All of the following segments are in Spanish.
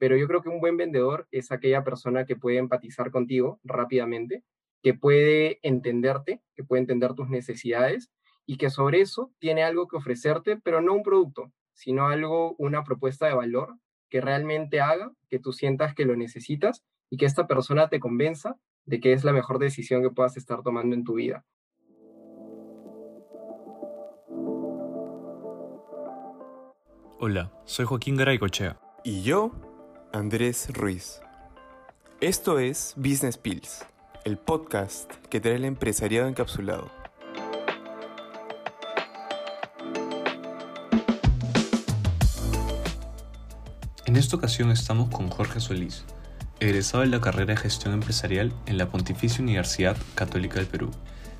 pero yo creo que un buen vendedor es aquella persona que puede empatizar contigo rápidamente, que puede entenderte, que puede entender tus necesidades y que sobre eso tiene algo que ofrecerte, pero no un producto, sino algo, una propuesta de valor que realmente haga que tú sientas que lo necesitas y que esta persona te convenza de que es la mejor decisión que puedas estar tomando en tu vida. Hola, soy Joaquín Garaycochea. Y yo, Andrés Ruiz. Esto es Business Pills, el podcast que trae el empresariado encapsulado. En esta ocasión estamos con Jorge Solís, egresado de la carrera de gestión empresarial en la Pontificia Universidad Católica del Perú.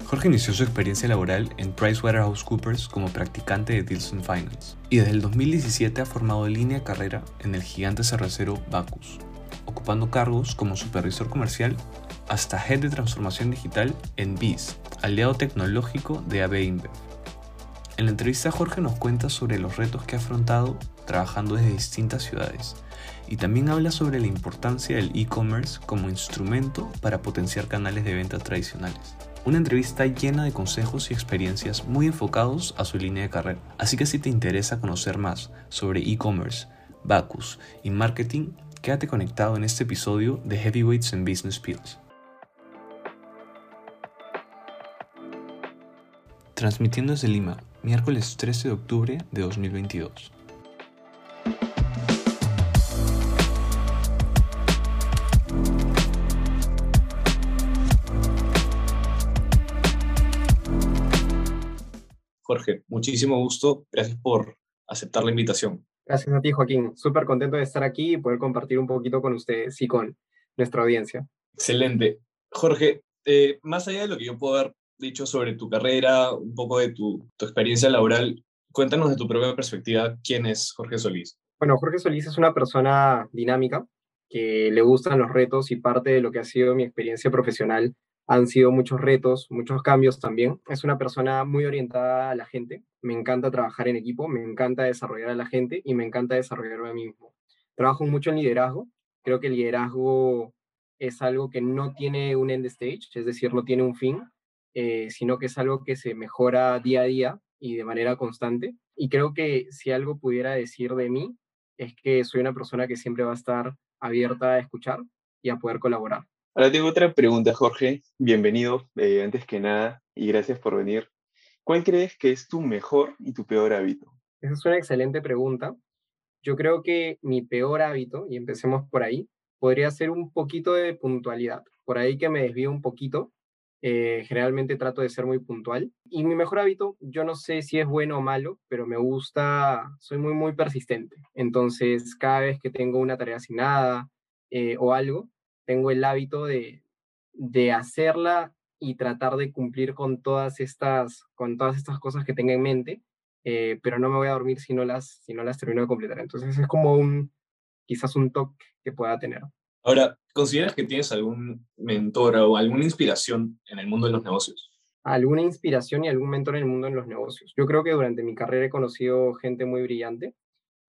Jorge inició su experiencia laboral en PricewaterhouseCoopers como practicante de Deals Finance y desde el 2017 ha formado línea carrera en el gigante cervecero Bacus, ocupando cargos como supervisor comercial hasta head de transformación digital en BIS, aliado tecnológico de AB InBev. En la entrevista Jorge nos cuenta sobre los retos que ha afrontado trabajando desde distintas ciudades y también habla sobre la importancia del e-commerce como instrumento para potenciar canales de venta tradicionales. Una entrevista llena de consejos y experiencias muy enfocados a su línea de carrera. Así que si te interesa conocer más sobre e-commerce, Bacus y marketing, quédate conectado en este episodio de Heavyweights and Business Pills. Transmitiendo desde Lima, miércoles 13 de octubre de 2022. Jorge, muchísimo gusto. Gracias por aceptar la invitación. Gracias a ti, Joaquín. Súper contento de estar aquí y poder compartir un poquito con ustedes y con nuestra audiencia. Excelente. Jorge, eh, más allá de lo que yo puedo haber dicho sobre tu carrera, un poco de tu, tu experiencia laboral, cuéntanos de tu propia perspectiva, ¿quién es Jorge Solís? Bueno, Jorge Solís es una persona dinámica, que le gustan los retos y parte de lo que ha sido mi experiencia profesional han sido muchos retos, muchos cambios también. Es una persona muy orientada a la gente. Me encanta trabajar en equipo, me encanta desarrollar a la gente y me encanta desarrollarme a mí mismo. Trabajo mucho en liderazgo. Creo que el liderazgo es algo que no tiene un end stage, es decir, no tiene un fin, eh, sino que es algo que se mejora día a día y de manera constante. Y creo que si algo pudiera decir de mí, es que soy una persona que siempre va a estar abierta a escuchar y a poder colaborar. Ahora tengo otra pregunta, Jorge. Bienvenido, eh, antes que nada, y gracias por venir. ¿Cuál crees que es tu mejor y tu peor hábito? Esa es una excelente pregunta. Yo creo que mi peor hábito, y empecemos por ahí, podría ser un poquito de puntualidad. Por ahí que me desvío un poquito. Eh, generalmente trato de ser muy puntual. Y mi mejor hábito, yo no sé si es bueno o malo, pero me gusta, soy muy, muy persistente. Entonces, cada vez que tengo una tarea asignada eh, o algo, tengo el hábito de, de hacerla y tratar de cumplir con todas estas, con todas estas cosas que tenga en mente, eh, pero no me voy a dormir si no, las, si no las termino de completar. Entonces es como un, quizás un toque que pueda tener. Ahora, ¿consideras que tienes algún mentor o alguna inspiración en el mundo de los negocios? Alguna inspiración y algún mentor en el mundo de los negocios. Yo creo que durante mi carrera he conocido gente muy brillante,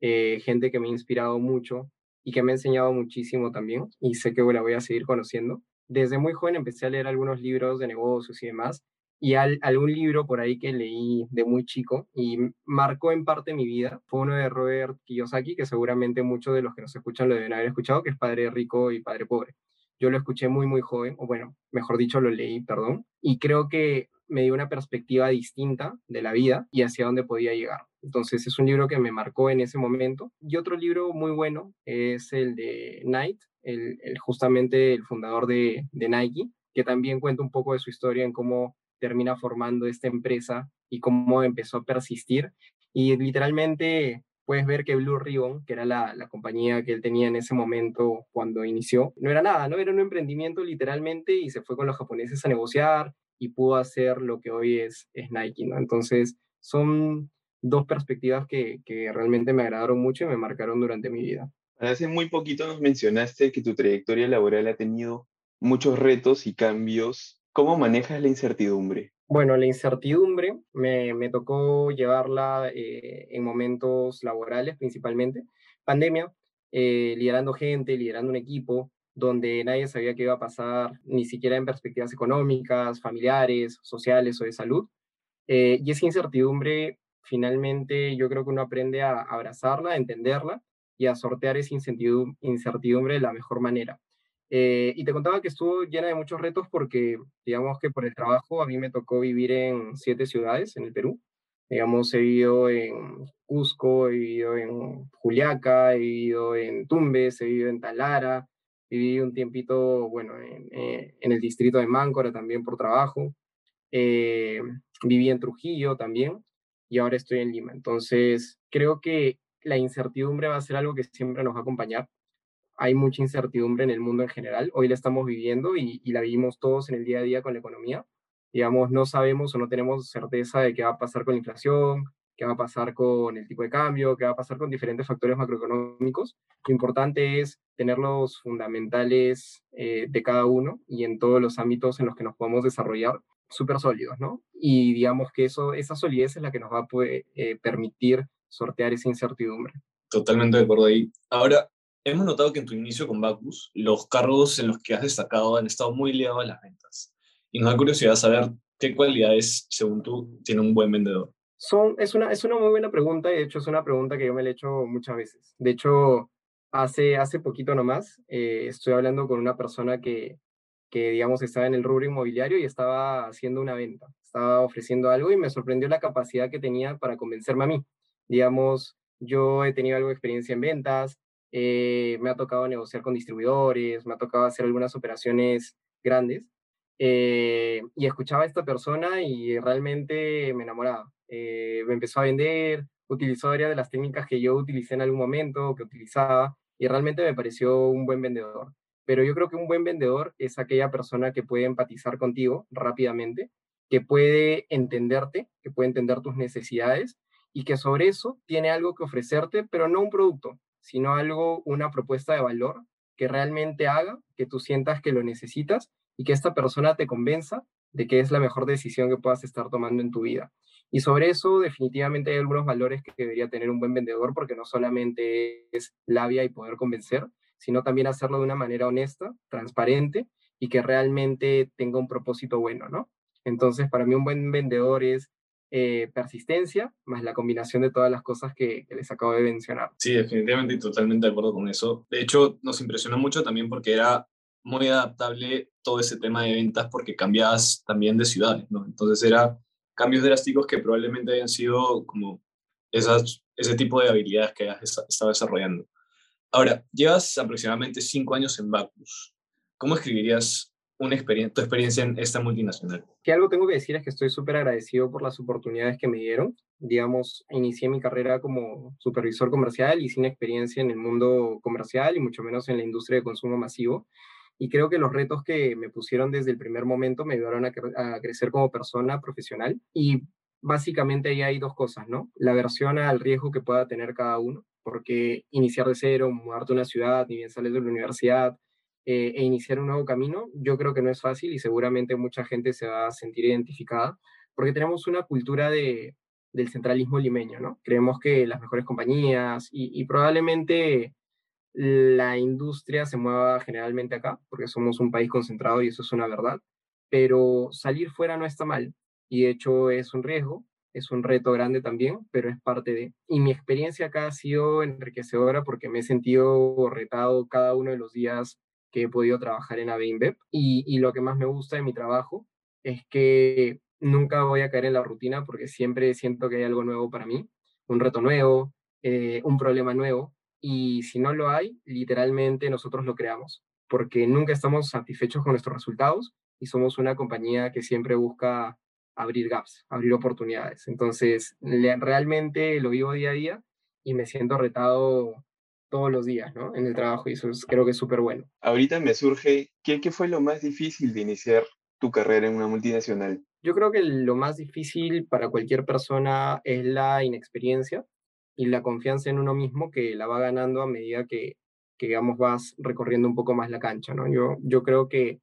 eh, gente que me ha inspirado mucho, y que me ha enseñado muchísimo también y sé que la voy a seguir conociendo. Desde muy joven empecé a leer algunos libros de negocios y demás y algún libro por ahí que leí de muy chico y marcó en parte mi vida fue uno de Robert Kiyosaki, que seguramente muchos de los que nos escuchan lo deben haber escuchado, que es Padre Rico y Padre Pobre. Yo lo escuché muy, muy joven, o bueno, mejor dicho, lo leí, perdón, y creo que me dio una perspectiva distinta de la vida y hacia dónde podía llegar. Entonces es un libro que me marcó en ese momento. Y otro libro muy bueno es el de Knight, el, justamente el fundador de, de Nike, que también cuenta un poco de su historia en cómo termina formando esta empresa y cómo empezó a persistir. Y literalmente puedes ver que Blue Ribbon, que era la, la, compañía que él tenía en ese momento cuando inició, no era nada, ¿no? Era un emprendimiento literalmente y se fue con los japoneses a negociar y pudo hacer lo que hoy es, es Nike, ¿no? Entonces, son dos perspectivas que, que realmente me agradaron mucho y me marcaron durante mi vida. Hace muy poquito nos mencionaste que tu trayectoria laboral ha tenido muchos retos y cambios. ¿Cómo manejas la incertidumbre? Bueno, la incertidumbre me, me tocó llevarla eh, en momentos laborales principalmente. Pandemia, eh, liderando gente, liderando un equipo, donde nadie sabía qué iba a pasar, ni siquiera en perspectivas económicas, familiares, sociales o de salud. Eh, y esa incertidumbre, finalmente, yo creo que uno aprende a abrazarla, a entenderla y a sortear esa incertidumbre de la mejor manera. Eh, y te contaba que estuvo llena de muchos retos porque, digamos que por el trabajo a mí me tocó vivir en siete ciudades en el Perú. Digamos, he vivido en Cusco, he vivido en Juliaca, he vivido en Tumbes, he vivido en Talara, viví un tiempito, bueno, en, eh, en el distrito de Máncora también por trabajo. Eh, viví en Trujillo también y ahora estoy en Lima. Entonces, creo que la incertidumbre va a ser algo que siempre nos va a acompañar hay mucha incertidumbre en el mundo en general. Hoy la estamos viviendo y, la vivimos todos en el día a día con la economía. Digamos, no sabemos o no tenemos certeza de qué va a pasar con la inflación, qué va a pasar con el tipo de cambio, qué va a pasar con diferentes factores macroeconómicos. Lo importante es tener los fundamentales eh, de cada uno y en todos los ámbitos en los que nos podemos desarrollar súper sólidos, ¿no? Y digamos que eso, esa solidez es la que nos va a poder, eh, permitir sortear esa incertidumbre. Totalmente de acuerdo ahí. Ahora, Hemos notado que en tu inicio con Bacus, los cargos en los que has destacado han estado muy ligados a las ventas. Y nos da curiosidad saber qué cualidades, según tú, tiene un buen vendedor. Son, es, una, es una muy buena pregunta y de hecho es una pregunta que yo me he hecho muchas veces. De hecho, hace, hace poquito nomás eh, estoy hablando con una persona que, que, digamos, estaba en el rubro inmobiliario y estaba haciendo una venta, estaba ofreciendo algo y me sorprendió la capacidad que tenía para convencerme a mí. Digamos, yo he tenido algo de experiencia en ventas, eh, me ha tocado negociar con distribuidores, me ha tocado hacer algunas operaciones grandes. Eh, y escuchaba a esta persona y realmente me enamoraba. Eh, me empezó a vender, utilizó varias de las técnicas que yo utilicé en algún momento, que utilizaba, y realmente me pareció un buen vendedor. Pero yo creo que un buen vendedor es aquella persona que puede empatizar contigo rápidamente, que puede entenderte, que puede entender tus necesidades y que sobre eso tiene algo que ofrecerte, pero no un producto, sino algo, una propuesta de valor que realmente haga que tú sientas que lo necesitas y que esta persona te convenza de que es la mejor decisión que puedas estar tomando en tu vida. Y sobre eso definitivamente hay algunos valores que debería tener un buen vendedor porque no solamente es labia y poder convencer, sino también hacerlo de una manera honesta, transparente y que realmente tenga un propósito bueno, ¿no? Entonces, para mí un buen vendedor es eh, persistencia, más la combinación de todas las cosas que, les acabo de mencionar. Sí, definitivamente y totalmente de acuerdo con eso. De hecho, nos impresionó mucho también porque era muy adaptable todo ese tema de ventas porque cambiabas también de ciudades, ¿no? Entonces era cambios drásticos que probablemente hayan sido como esas, ese tipo de habilidades que has estado desarrollando. Ahora, llevas aproximadamente cinco años en Bacus. ¿Cómo escribirías una experiencia, tu experiencia en esta multinacional? Que algo tengo que decir es que estoy súper agradecido por las oportunidades que me dieron. Digamos, inicié mi carrera como supervisor comercial y sin experiencia en el mundo comercial y mucho menos en la industria de consumo masivo. Y creo que los retos que me pusieron desde el primer momento me ayudaron a, a crecer como persona profesional. Y básicamente ahí hay dos cosas, ¿no? La versión al riesgo que pueda tener cada uno, porque iniciar de cero, mudarte a una ciudad, ni bien sales de la universidad, eh, e iniciar un nuevo camino, yo creo que no es fácil y seguramente mucha gente se va a sentir identificada porque tenemos una cultura de, del centralismo limeño, ¿no? Creemos que las mejores compañías y, probablemente la industria se mueva generalmente acá, porque somos un país concentrado y eso es una verdad, pero salir fuera no está mal y de hecho es un riesgo, es un reto grande también, pero es parte de... Y mi experiencia acá ha sido enriquecedora porque me he sentido retado cada uno de los días que he podido trabajar en ABINBEP y, y lo que más me gusta de mi trabajo es que nunca voy a caer en la rutina porque siempre siento que hay algo nuevo para mí, un reto nuevo, eh, un problema nuevo y si no lo hay, literalmente nosotros lo creamos porque nunca estamos satisfechos con nuestros resultados y somos una compañía que siempre busca abrir gaps, abrir oportunidades. Entonces, realmente lo vivo día a día y me siento retado todos los días, ¿no? En el trabajo y eso creo que es súper bueno. Ahorita me surge, ¿qué, ¿qué fue lo más difícil de iniciar tu carrera en una multinacional? Yo creo que lo más difícil para cualquier persona es la inexperiencia y la confianza en uno mismo que la va ganando a medida que, que digamos, vas recorriendo un poco más la cancha, ¿no? Yo, yo creo que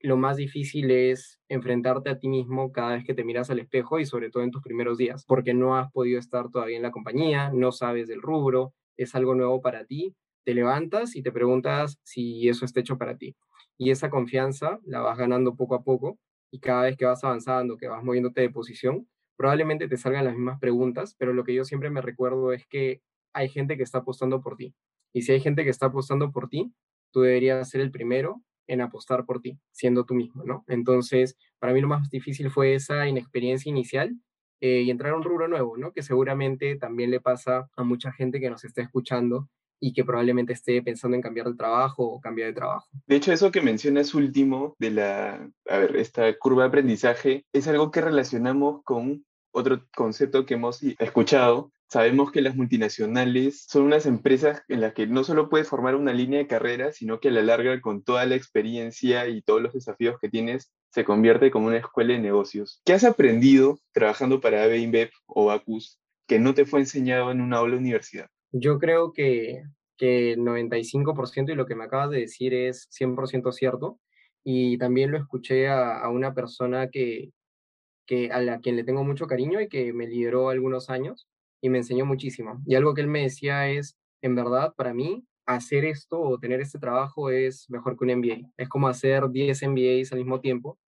lo más difícil es enfrentarte a ti mismo cada vez que te miras al espejo y sobre todo en tus primeros días, porque no has podido estar todavía en la compañía, no sabes del rubro, es algo nuevo para ti, te levantas y te preguntas si eso está hecho para ti. Y esa confianza la vas ganando poco a poco y cada vez que vas avanzando, que vas moviéndote de posición, probablemente te salgan las mismas preguntas, pero lo que yo siempre me recuerdo es que hay gente que está apostando por ti. Y si hay gente que está apostando por ti, tú deberías ser el primero en apostar por ti, siendo tú mismo, ¿no? Entonces, para mí lo más difícil fue esa inexperiencia inicial eh, y entrar a un rubro nuevo, ¿no? Que seguramente también le pasa a mucha gente que nos está escuchando y que probablemente esté pensando en cambiar de trabajo o cambiar de trabajo. De hecho, eso que mencionas último de la, a ver, esta curva de aprendizaje es algo que relacionamos con otro concepto que hemos escuchado. Sabemos que las multinacionales son unas empresas en las que no solo puedes formar una línea de carrera, sino que a la larga, con toda la experiencia y todos los desafíos que tienes, se convierte como una escuela de negocios. ¿Qué has aprendido trabajando para AB o Bacus que no te fue enseñado en una aula universidad? Yo creo que, que 95% y lo que me acabas de decir es 100% cierto. Y también lo escuché a, una persona que, a la quien le tengo mucho cariño y que me lideró algunos años y me enseñó muchísimo. Y algo que él me decía es, en verdad, para mí, hacer esto o tener este trabajo es mejor que un MBA. Es como hacer 10 MBAs al mismo tiempo,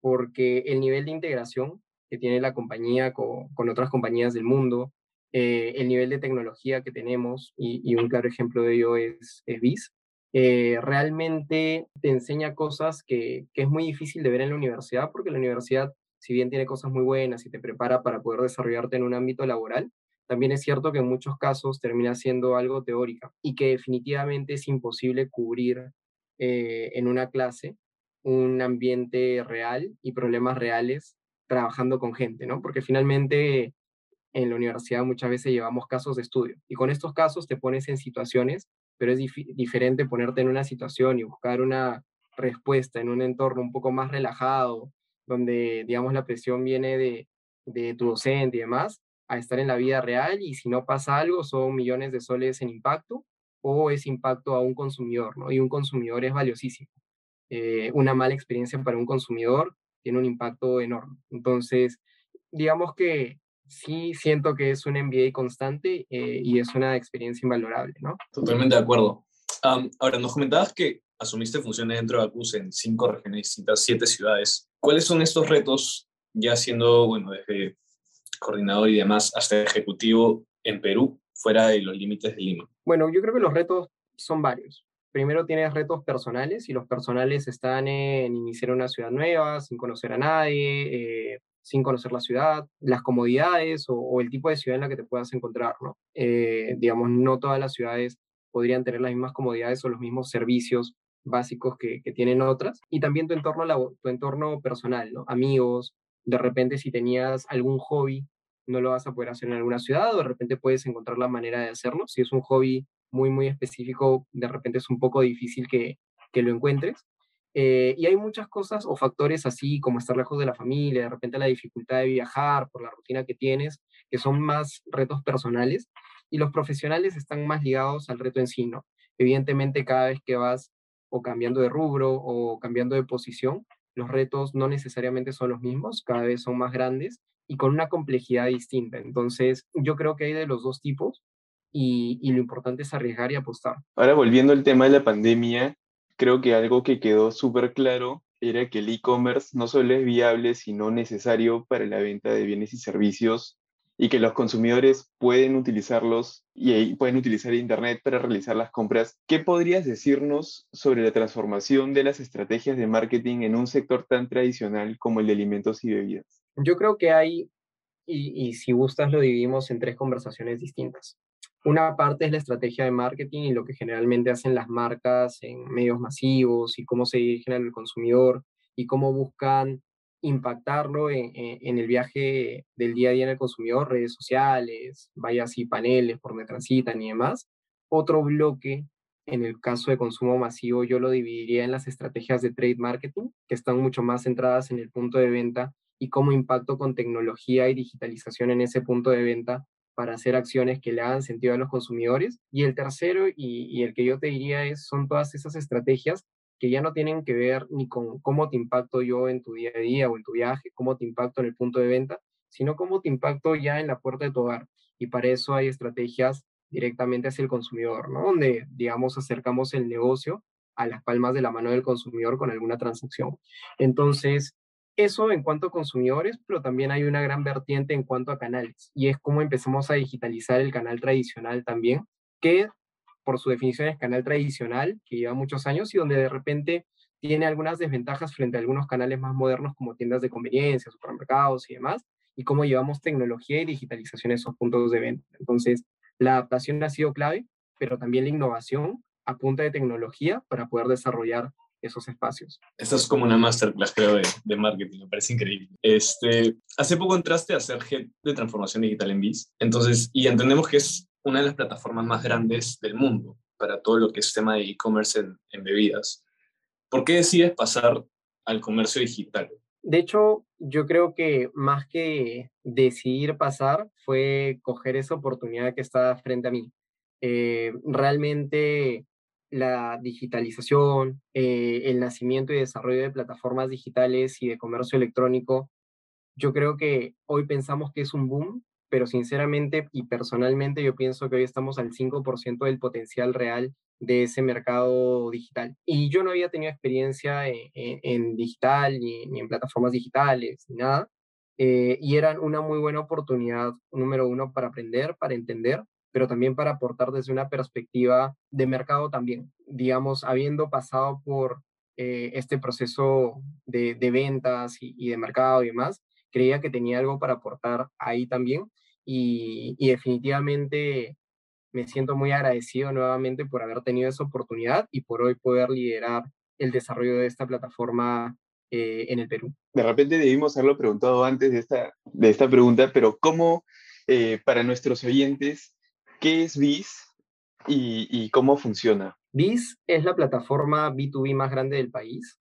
porque el nivel de integración que tiene la compañía con otras compañías del mundo, eh, el nivel de tecnología que tenemos, y, un claro ejemplo de ello es, es BIS, eh, realmente te enseña cosas que, que, es muy difícil de ver en la universidad, porque la universidad, si bien tiene cosas muy buenas y te prepara para poder desarrollarte en un ámbito laboral, también es cierto que en muchos casos termina siendo algo teórica y que definitivamente es imposible cubrir eh, en una clase un ambiente real y problemas reales trabajando con gente, ¿no? Porque finalmente en la universidad muchas veces llevamos casos de estudio y con estos casos te pones en situaciones, pero es diferente ponerte en una situación y buscar una respuesta en un entorno un poco más relajado, donde, digamos, la presión viene de, de tu docente y demás, a estar en la vida real y si no pasa algo son millones de soles en impacto o es impacto a un consumidor, ¿no? Y un consumidor es valiosísimo. Eh, una mala experiencia para un consumidor tiene un impacto enorme. Entonces, digamos que sí siento que es un MBA constante eh, y es una experiencia invalorable, ¿no? Totalmente de acuerdo. ahora, nos comentabas que asumiste funciones dentro de Acus en cinco regiones distintas, siete ciudades. ¿Cuáles son estos retos, ya siendo, bueno, desde coordinador y demás hasta ejecutivo en Perú, fuera de los límites de Lima? Bueno, yo creo que los retos son varios. Primero tienes retos personales y los personales están en iniciar una ciudad nueva, sin conocer a nadie, eh, sin conocer la ciudad, las comodidades o, el tipo de ciudad en la que te puedas encontrar, ¿no? Eh, digamos, no todas las ciudades podrían tener las mismas comodidades o los mismos servicios básicos que, tienen otras. Y también tu entorno, tu entorno personal. Amigos, de repente si tenías algún hobby, no lo vas a poder hacer en alguna ciudad o de repente puedes encontrar la manera de hacerlo. Si es un hobby muy, muy específico, de repente es un poco difícil que lo encuentres. Eh, y hay muchas cosas o factores así como estar lejos de la familia, de repente la dificultad de viajar por la rutina que tienes, que son más retos personales. Y los profesionales están más ligados al reto en sí, ¿no? Evidentemente, cada vez que vas o cambiando de rubro o cambiando de posición, los retos no necesariamente son los mismos, cada vez son más grandes y con una complejidad distinta. Entonces, yo creo que hay de los dos tipos y, y lo importante es arriesgar y apostar. Ahora, volviendo al tema de la pandemia, creo que algo que quedó súper claro era que el e-commerce no solo es viable, sino necesario para la venta de bienes y servicios y que los consumidores pueden utilizarlos y pueden utilizar Internet para realizar las compras. ¿Qué podrías decirnos sobre la transformación de las estrategias de marketing en un sector tan tradicional como el de alimentos y bebidas? Yo creo que hay, y, si gustas lo dividimos en tres conversaciones distintas. Una parte es la estrategia de marketing y lo que generalmente hacen las marcas en medios masivos y cómo se dirigen al consumidor y cómo buscan impactarlo en, el viaje del día a día en el consumidor, redes sociales, vaya así paneles por donde transitan y demás. Otro bloque, en el caso de consumo masivo, yo lo dividiría en las estrategias de trade marketing, que están mucho más centradas en el punto de venta y cómo impacto con tecnología y digitalización en ese punto de venta para hacer acciones que le hagan sentido a los consumidores. Y el tercero, y, el que yo te diría, es, son todas esas estrategias que ya no tienen que ver ni con cómo te impacto yo en tu día a día o en tu viaje, cómo te impacto en el punto de venta, sino cómo te impacto ya en la puerta de tu hogar. Y para eso hay estrategias directamente hacia el consumidor, ¿no? Donde, digamos, acercamos el negocio a las palmas de la mano del consumidor con alguna transacción. Entonces, eso en cuanto a consumidores, pero también hay una gran vertiente en cuanto a canales, y es cómo empezamos a digitalizar el canal tradicional también, que por su definición es canal tradicional, que lleva muchos años y donde de repente tiene algunas desventajas frente a algunos canales más modernos como tiendas de conveniencia, supermercados y demás, y cómo llevamos tecnología y digitalización a esos puntos de venta. Entonces, la adaptación ha sido clave, pero también la innovación a punta de tecnología para poder desarrollar esos espacios. Esta es como una masterclass, creo, de, marketing, me parece increíble. Este, hace poco entraste a ser head de transformación digital en BIS, entonces, y entendemos que es una de las plataformas más grandes del mundo para todo lo que es tema de e-commerce en, en bebidas. ¿Por qué decides pasar al comercio digital? De hecho, yo creo que más que decidir pasar fue coger esa oportunidad que está frente a mí. Eh, realmente la digitalización, eh, el nacimiento y desarrollo de plataformas digitales y de comercio electrónico, yo creo que hoy pensamos que es un boom, pero sinceramente y personalmente yo pienso que hoy estamos al 5% del potencial real de ese mercado digital. Y yo no había tenido experiencia en, digital, ni, en plataformas digitales, ni nada. Eh, y eran una muy buena oportunidad, número uno, para aprender, para entender, pero también para aportar desde una perspectiva de mercado también. Digamos, habiendo pasado por eh, este proceso de, ventas y, de mercado y demás, creía que tenía algo para aportar ahí también. Y, definitivamente me siento muy agradecido nuevamente por haber tenido esa oportunidad y por hoy poder liderar el desarrollo de esta plataforma eh, en el Perú. De repente debimos haberlo preguntado antes de esta, de esta pregunta, pero ¿cómo, eh, para nuestros oyentes, qué es BIS y, cómo funciona? BIS es la plataforma B2B más grande del país.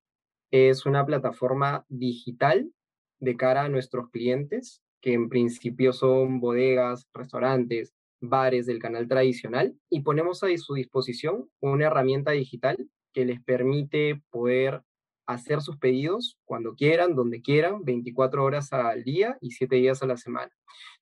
Es una plataforma digital de cara a nuestros clientes, que en principio son bodegas, restaurantes, bares del canal tradicional y ponemos a su disposición una herramienta digital que les permite poder hacer sus pedidos cuando quieran, donde quieran, 24 horas al día y 7 días a la semana.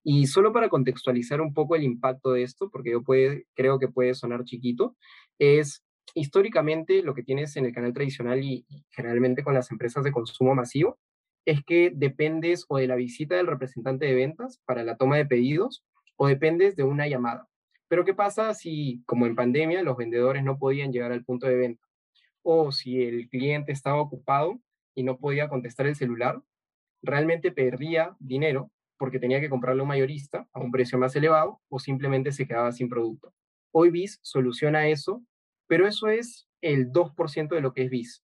Y solo para contextualizar un poco el impacto de esto, porque yo puede, creo que puede sonar chiquito, es históricamente lo que tienes en el canal tradicional y, y generalmente con las empresas de consumo masivo, es que dependes o de la visita del representante de ventas para la toma de pedidos o dependes de una llamada. Pero ¿qué pasa si, como en pandemia, los vendedores no podían llegar al punto de venta? O si el cliente estaba ocupado y no podía contestar el celular, realmente perdía dinero porque tenía que un mayorista a un precio más elevado o simplemente se quedaba sin producto. Hoy BIS soluciona eso, pero eso es el 2% de lo que es BIS,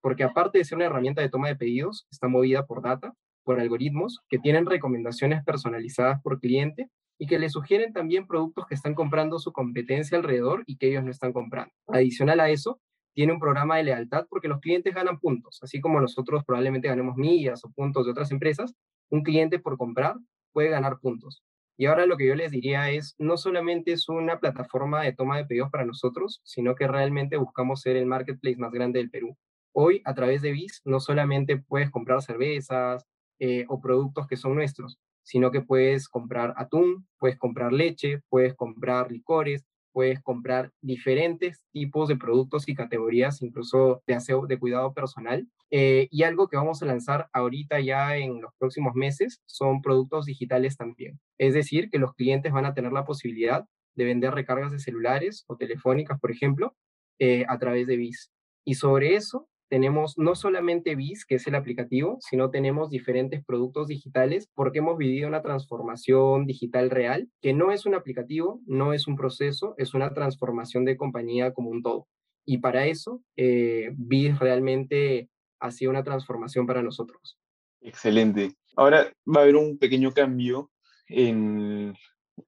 porque aparte de ser una herramienta de toma de pedidos, está movida por data, por algoritmos que tienen recomendaciones personalizadas por cliente y que le sugieren también productos que están comprando su competencia alrededor y que ellos no están comprando. Adicional a eso, tiene un programa de lealtad porque los clientes ganan puntos, así como nosotros probablemente ganemos millas o puntos de otras empresas, un cliente por comprar puede ganar puntos. Y ahora lo que yo les diría es, no solamente es una plataforma de toma de pedidos para nosotros, sino que realmente buscamos ser el marketplace más grande del Perú. Hoy, a través de BIS, no solamente puedes comprar cervezas eh, o productos que son nuestros, sino que puedes comprar atún, puedes comprar leche, puedes comprar licores, puedes comprar diferentes tipos de productos y categorías, incluso de aseo, de cuidado personal. Eh, y algo que vamos a lanzar ahorita ya en los próximos meses son productos digitales también. Es decir, que los clientes van a tener la posibilidad de vender recargas de celulares o telefónicas, por ejemplo, eh, a través de BIS. Y sobre eso tenemos no solamente BIS, que es el aplicativo, sino tenemos diferentes productos digitales porque hemos vivido una transformación digital real, que no es un aplicativo, no es un proceso, es una transformación de compañía como un todo. Y para eso, eh, BIS realmente ha sido una transformación para nosotros. Excelente. Ahora va a haber un pequeño cambio en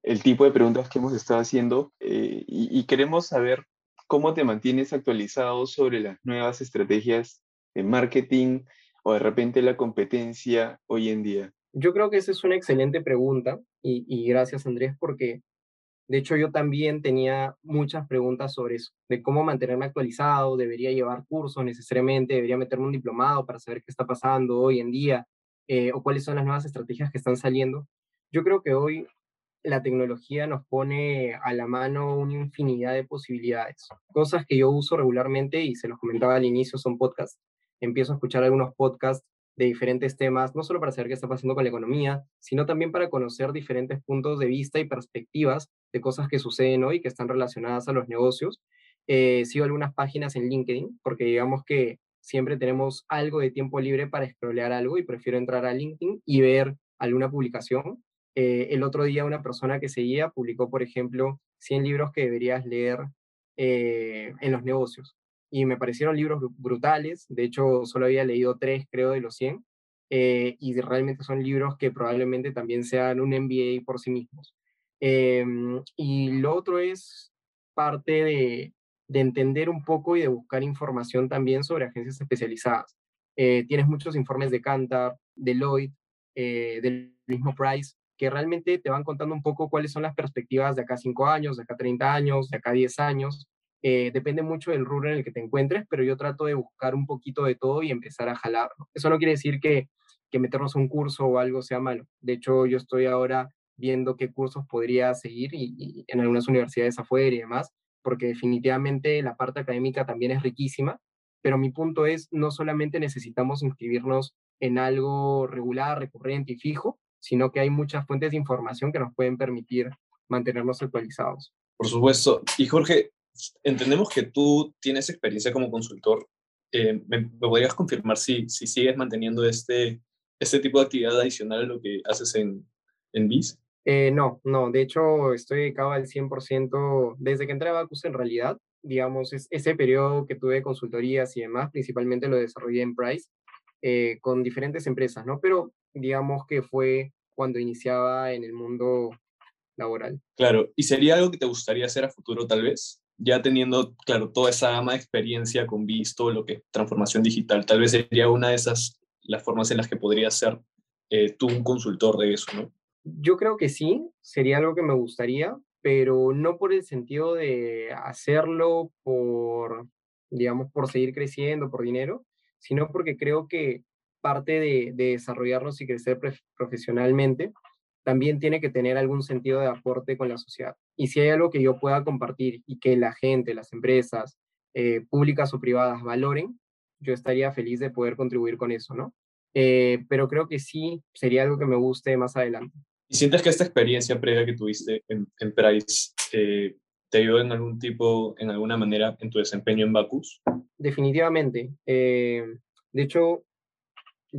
el tipo de preguntas que hemos estado haciendo eh, y, y queremos saber ¿Cómo te mantienes actualizado sobre las nuevas estrategias de marketing o de repente la competencia hoy en día? Yo creo que esa es una excelente pregunta y, gracias Andrés porque de hecho yo también tenía muchas preguntas sobre eso, de cómo mantenerme actualizado, debería llevar cursos necesariamente, debería meterme un diplomado para saber qué está pasando hoy en día eh, o cuáles son las nuevas estrategias que están saliendo. Yo creo que hoy la tecnología nos pone a la mano una infinidad de posibilidades. Cosas que yo uso regularmente y se los comentaba al inicio son podcasts. Empiezo a escuchar algunos podcasts de diferentes temas, no solo para saber qué está pasando con la economía, sino también para conocer diferentes puntos de vista y perspectivas de cosas que suceden hoy que están relacionadas a los negocios. Eh, sigo algunas páginas en LinkedIn porque digamos que siempre tenemos algo de tiempo libre para scrollear algo y prefiero entrar a LinkedIn y ver alguna publicación. Eh, el otro día una persona que seguía publicó, por ejemplo, 100 libros que deberías leer eh, en los negocios. Y me parecieron libros brutales. De hecho, solo había leído tres, creo, de los 100. Eh, y realmente son libros que probablemente también sean un MBA por sí mismos. Em, y lo otro es parte de, de entender un poco y de buscar información también sobre agencias especializadas. Eh, tienes muchos informes de Kantar, Deloitte, eh, del mismo Price, que realmente te van contando un poco cuáles son las perspectivas de acá 5 años, de acá 30 años, de acá 10 años. Eh, depende mucho del rubro en el que te encuentres, pero yo trato de buscar un poquito de todo y empezar a jalar. Eso no quiere decir que, que meternos un curso o algo sea malo. De hecho, yo estoy ahora viendo qué cursos podría seguir y en algunas universidades afuera y demás, porque definitivamente la parte académica también es riquísima, pero mi punto es, no solamente necesitamos inscribirnos en algo regular, recurrente y fijo, sino que hay muchas fuentes de información que nos pueden permitir mantenernos actualizados. Por supuesto. Y Jorge, entendemos que tú tienes experiencia como consultor. Eh, ¿me, podrías confirmar si, si sigues manteniendo este, este tipo de actividad adicional a lo que haces en, en BIS? Eh, no, no, de hecho estoy dedicado al 100% desde que entré a Bacus en realidad, digamos, es, ese periodo que tuve consultorías y demás, principalmente lo desarrollé en Price, eh, con diferentes empresas, ¿no? Pero digamos que fue cuando iniciaba en el mundo laboral. Claro, ¿y sería algo que te gustaría hacer a futuro tal vez? Ya teniendo, claro, toda esa gama de experiencia con visto, lo que es transformación digital, tal vez sería una de esas las formas en las que podrías ser eh, tú un consultor de eso, ¿no? Yo creo que sí, sería algo que me gustaría, pero no por el sentido de hacerlo por, digamos, por seguir creciendo, por dinero, sino porque creo que parte de, desarrollarnos y crecer profesionalmente también tiene que tener algún sentido de aporte con la sociedad. Y si hay algo que yo pueda compartir y que la gente, las empresas, eh, públicas o privadas, valoren, yo estaría feliz de poder contribuir con eso, ¿no? Eh, pero creo que sí sería algo que me guste más adelante. ¿Y sientes que esta experiencia previa que tuviste en, en Price eh, te ayudó en algún tipo, en alguna manera, en tu desempeño en Bacus? Definitivamente. Eh, de hecho,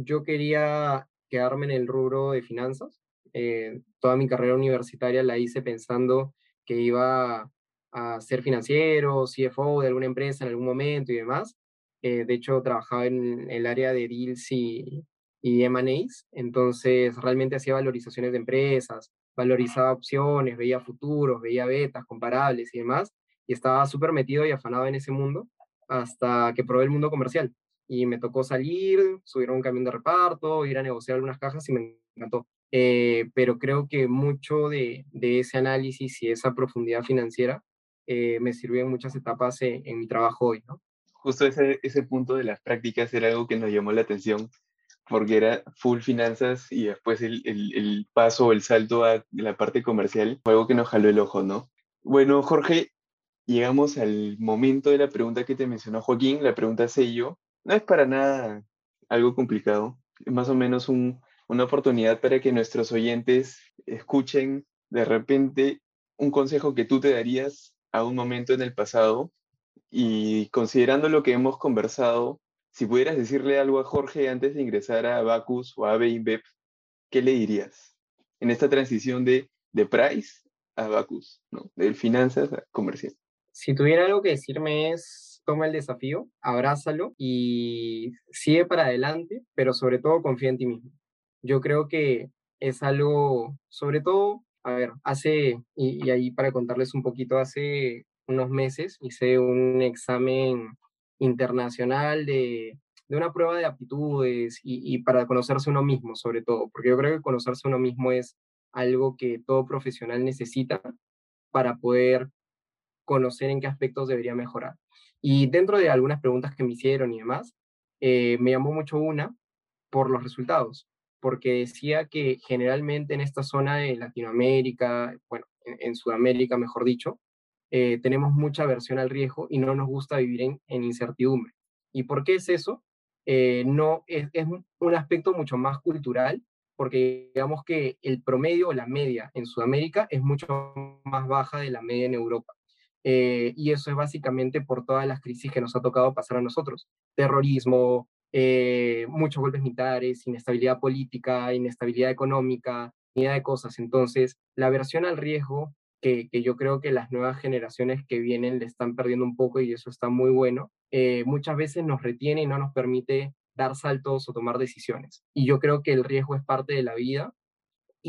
yo quería quedarme en el rubro de finanzas. Eh, toda mi carrera universitaria la hice pensando que iba a ser financiero, CFO de alguna empresa en algún momento y demás. de hecho, trabajaba en el área de deals y, y M&As, entonces realmente hacía valorizaciones de empresas, valorizaba opciones, veía futuros, veía betas comparables y demás, y estaba súper metido y afanado en ese mundo hasta que probé el mundo comercial. Y me tocó salir, subir a un camión de reparto, ir a negociar algunas cajas y me encantó. Eh, pero creo que mucho de, de, ese análisis y esa profundidad financiera eh, me sirvió en muchas etapas en, en mi trabajo hoy, ¿no? Justo ese, ese punto de las prácticas era algo que nos llamó la atención porque era full finanzas y después el, el, el paso o el salto a la parte comercial fue algo que nos jaló el ojo, ¿no? Bueno, Jorge, llegamos al momento de la pregunta que te mencionó Joaquín, la pregunta sello. No es para nada algo complicado, es más o menos un, una oportunidad para que nuestros oyentes escuchen de repente un consejo que tú te darías a un momento en el pasado y considerando lo que hemos conversado, si pudieras decirle algo a Jorge antes de ingresar a Bacus o a BIMBEP, ¿qué le dirías en esta transición de, de Price a Bacus, ¿no? del finanzas a comercial? Si tuviera algo que decirme es, toma el desafío, abrázalo y sigue para adelante, pero sobre todo confía en ti mismo. Yo creo que es algo, sobre todo, a ver, hace, y, ahí para contarles un poquito, hace unos meses hice un examen internacional de, de una prueba de aptitudes y, y, para conocerse uno mismo, sobre todo, porque yo creo que conocerse uno mismo es algo que todo profesional necesita para poder conocer en qué aspectos debería mejorar. Y dentro de algunas preguntas que me hicieron y demás, eh, me llamó mucho una por los resultados. porque decía que generalmente en esta zona de Latinoamérica, bueno, en, Sudamérica mejor dicho, eh, tenemos mucha aversión al riesgo y no nos gusta vivir en, incertidumbre. ¿Y por qué es eso? Eh, no, es, es, un aspecto mucho más cultural, porque digamos que el promedio o la media en Sudamérica es mucho más baja de la media en Europa. Eh, y eso es básicamente por todas las crisis que nos ha tocado pasar a nosotros. Terrorismo, eh, muchos golpes militares, inestabilidad política, inestabilidad económica, unidad de cosas. Entonces, la versión al riesgo, que, yo creo que las nuevas generaciones que vienen le están perdiendo un poco y eso está muy bueno, eh, muchas veces nos retiene y no nos permite dar saltos o tomar decisiones. Y yo creo que el riesgo es parte de la vida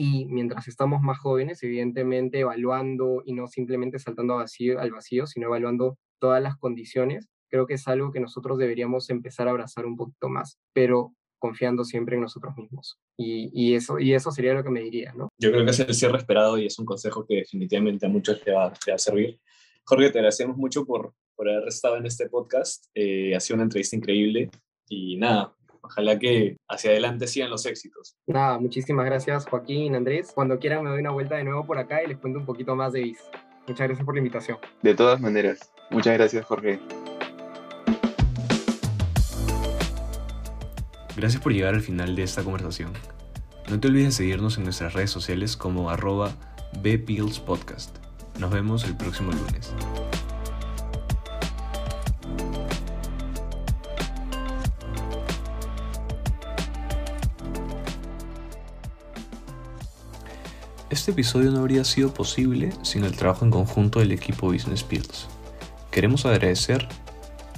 y mientras estamos más jóvenes, evidentemente evaluando y no simplemente saltando al vacío, sino evaluando todas las condiciones, creo que es algo que nosotros deberíamos empezar a abrazar un poquito más, pero confiando siempre en nosotros mismos. Y, eso, y eso sería lo que me diría, ¿no? Yo creo que es el cierre esperado y es un consejo que definitivamente a muchos te va, a servir. Jorge, te agradecemos mucho por, por haber estado en este podcast. Eh, ha sido una entrevista increíble y nada, Ojalá que hacia adelante sigan los éxitos. Nada, muchísimas gracias Joaquín, Andrés. Cuando quieran me doy una vuelta de nuevo por acá y les cuento un poquito más de BIS. Muchas gracias por la invitación. De todas maneras, muchas gracias Jorge. Gracias por llegar al final de esta conversación. No te olvides de seguirnos en nuestras redes sociales como arroba Podcast. Nos vemos el próximo lunes. Este episodio no habría sido posible sin el trabajo en conjunto del equipo Business Pills. Queremos agradecer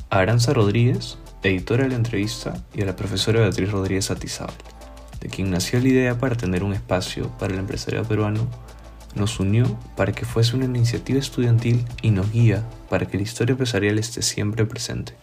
a Aranza Rodríguez, editora de la entrevista, y a la profesora Beatriz Rodríguez Atizábal, de quien nació la idea para tener un espacio para el empresario peruano, nos unió para que fuese una iniciativa estudiantil y nos guía para que la historia empresarial esté siempre presente.